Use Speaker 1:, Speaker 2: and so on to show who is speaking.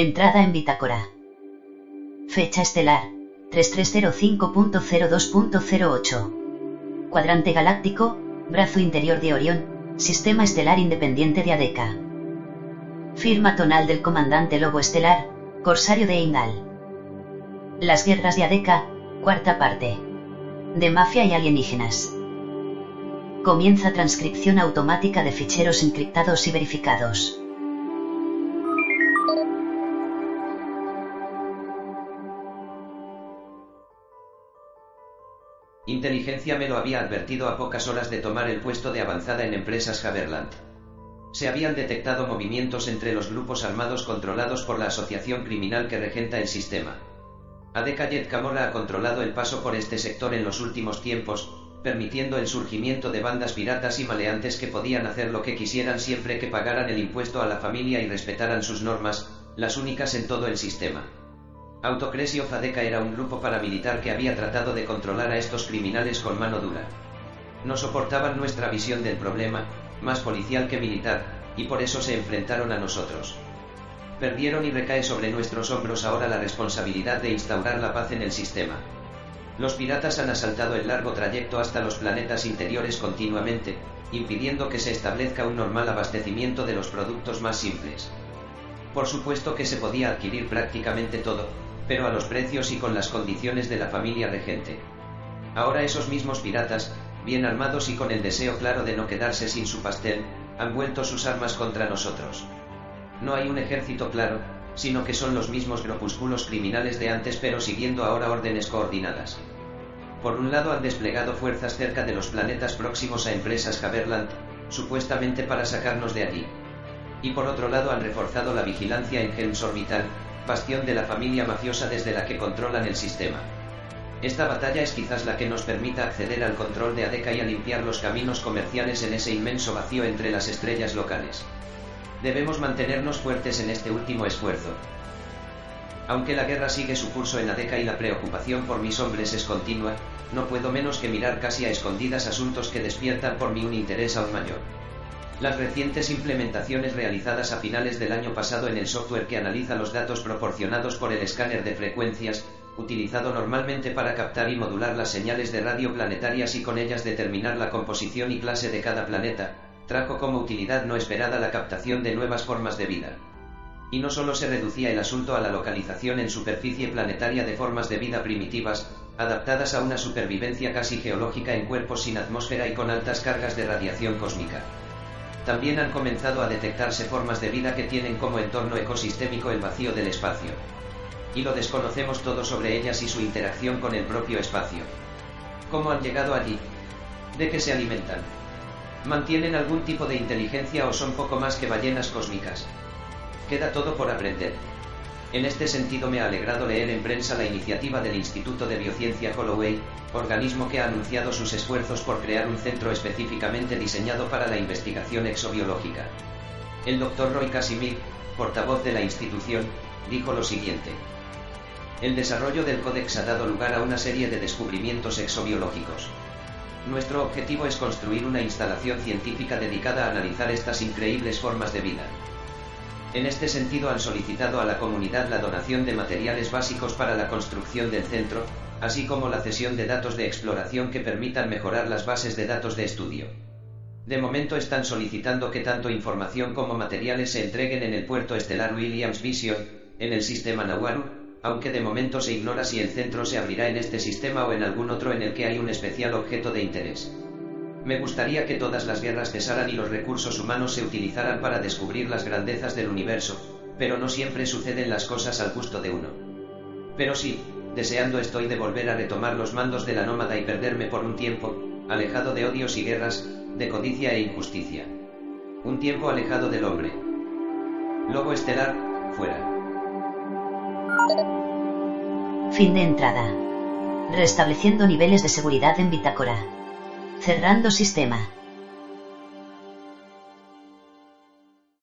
Speaker 1: Entrada en bitácora. Fecha estelar, 3305.02.08. Cuadrante galáctico, brazo interior de Orión, sistema estelar independiente de Adeca. Firma tonal del comandante Lobo Estelar, Corsario de Indal. Las guerras de Adeca, cuarta parte. De mafia y alienígenas. Comienza transcripción automática de ficheros encriptados y verificados.
Speaker 2: Inteligencia me lo había advertido a pocas horas de tomar el puesto de avanzada en empresas Haberland. Se habían detectado movimientos entre los grupos armados controlados por la asociación criminal que regenta el sistema. Adekayet Camorra ha controlado el paso por este sector en los últimos tiempos, permitiendo el surgimiento de bandas piratas y maleantes que podían hacer lo que quisieran siempre que pagaran el impuesto a la familia y respetaran sus normas, las únicas en todo el sistema. Autocresio Fadeca era un grupo paramilitar que había tratado de controlar a estos criminales con mano dura. No soportaban nuestra visión del problema, más policial que militar, y por eso se enfrentaron a nosotros. Perdieron y recae sobre nuestros hombros ahora la responsabilidad de instaurar la paz en el sistema. Los piratas han asaltado el largo trayecto hasta los planetas interiores continuamente, impidiendo que se establezca un normal abastecimiento de los productos más simples. Por supuesto que se podía adquirir prácticamente todo, pero a los precios y con las condiciones de la familia regente. Ahora esos mismos piratas, bien armados y con el deseo claro de no quedarse sin su pastel, han vuelto sus armas contra nosotros. No hay un ejército claro, sino que son los mismos grupúsculos criminales de antes pero siguiendo ahora órdenes coordinadas. Por un lado han desplegado fuerzas cerca de los planetas próximos a empresas Haberland, supuestamente para sacarnos de allí. Y por otro lado han reforzado la vigilancia en Helms Orbital, bastión de la familia mafiosa desde la que controlan el sistema. Esta batalla es quizás la que nos permita acceder al control de Adeca y a limpiar los caminos comerciales en ese inmenso vacío entre las estrellas locales. Debemos mantenernos fuertes en este último esfuerzo. Aunque la guerra sigue su curso en Adeca y la preocupación por mis hombres es continua, no puedo menos que mirar casi a escondidas asuntos que despiertan por mí un interés aún mayor. Las recientes implementaciones realizadas a finales del año pasado en el software que analiza los datos proporcionados por el escáner de frecuencias, utilizado normalmente para captar y modular las señales de radio planetarias y con ellas determinar la composición y clase de cada planeta, trajo como utilidad no esperada la captación de nuevas formas de vida. Y no solo se reducía el asunto a la localización en superficie planetaria de formas de vida primitivas, adaptadas a una supervivencia casi geológica en cuerpos sin atmósfera y con altas cargas de radiación cósmica. También han comenzado a detectarse formas de vida que tienen como entorno ecosistémico el vacío del espacio. Y lo desconocemos todo sobre ellas y su interacción con el propio espacio. ¿Cómo han llegado allí? ¿De qué se alimentan? ¿Mantienen algún tipo de inteligencia o son poco más que ballenas cósmicas? Queda todo por aprender. En este sentido me ha alegrado leer en prensa la iniciativa del Instituto de Biociencia Holloway, organismo que ha anunciado sus esfuerzos por crear un centro específicamente diseñado para la investigación exobiológica. El Dr. Roy Casimir, portavoz de la institución, dijo lo siguiente. El desarrollo del códex ha dado lugar a una serie de descubrimientos exobiológicos. Nuestro objetivo es construir una instalación científica dedicada a analizar estas increíbles formas de vida. En este sentido han solicitado a la comunidad la donación de materiales básicos para la construcción del centro, así como la cesión de datos de exploración que permitan mejorar las bases de datos de estudio. De momento están solicitando que tanto información como materiales se entreguen en el puerto estelar Williams Vision, en el sistema Nawaru, aunque de momento se ignora si el centro se abrirá en este sistema o en algún otro en el que hay un especial objeto de interés. Me gustaría que todas las guerras cesaran y los recursos humanos se utilizaran para descubrir las grandezas del universo, pero no siempre suceden las cosas al gusto de uno. Pero sí, deseando estoy de volver a retomar los mandos de la nómada y perderme por un tiempo, alejado de odios y guerras, de codicia e injusticia. Un tiempo alejado del hombre. Lobo estelar, fuera.
Speaker 1: Fin de entrada. Restableciendo niveles de seguridad en Bitácora. Cerrando sistema.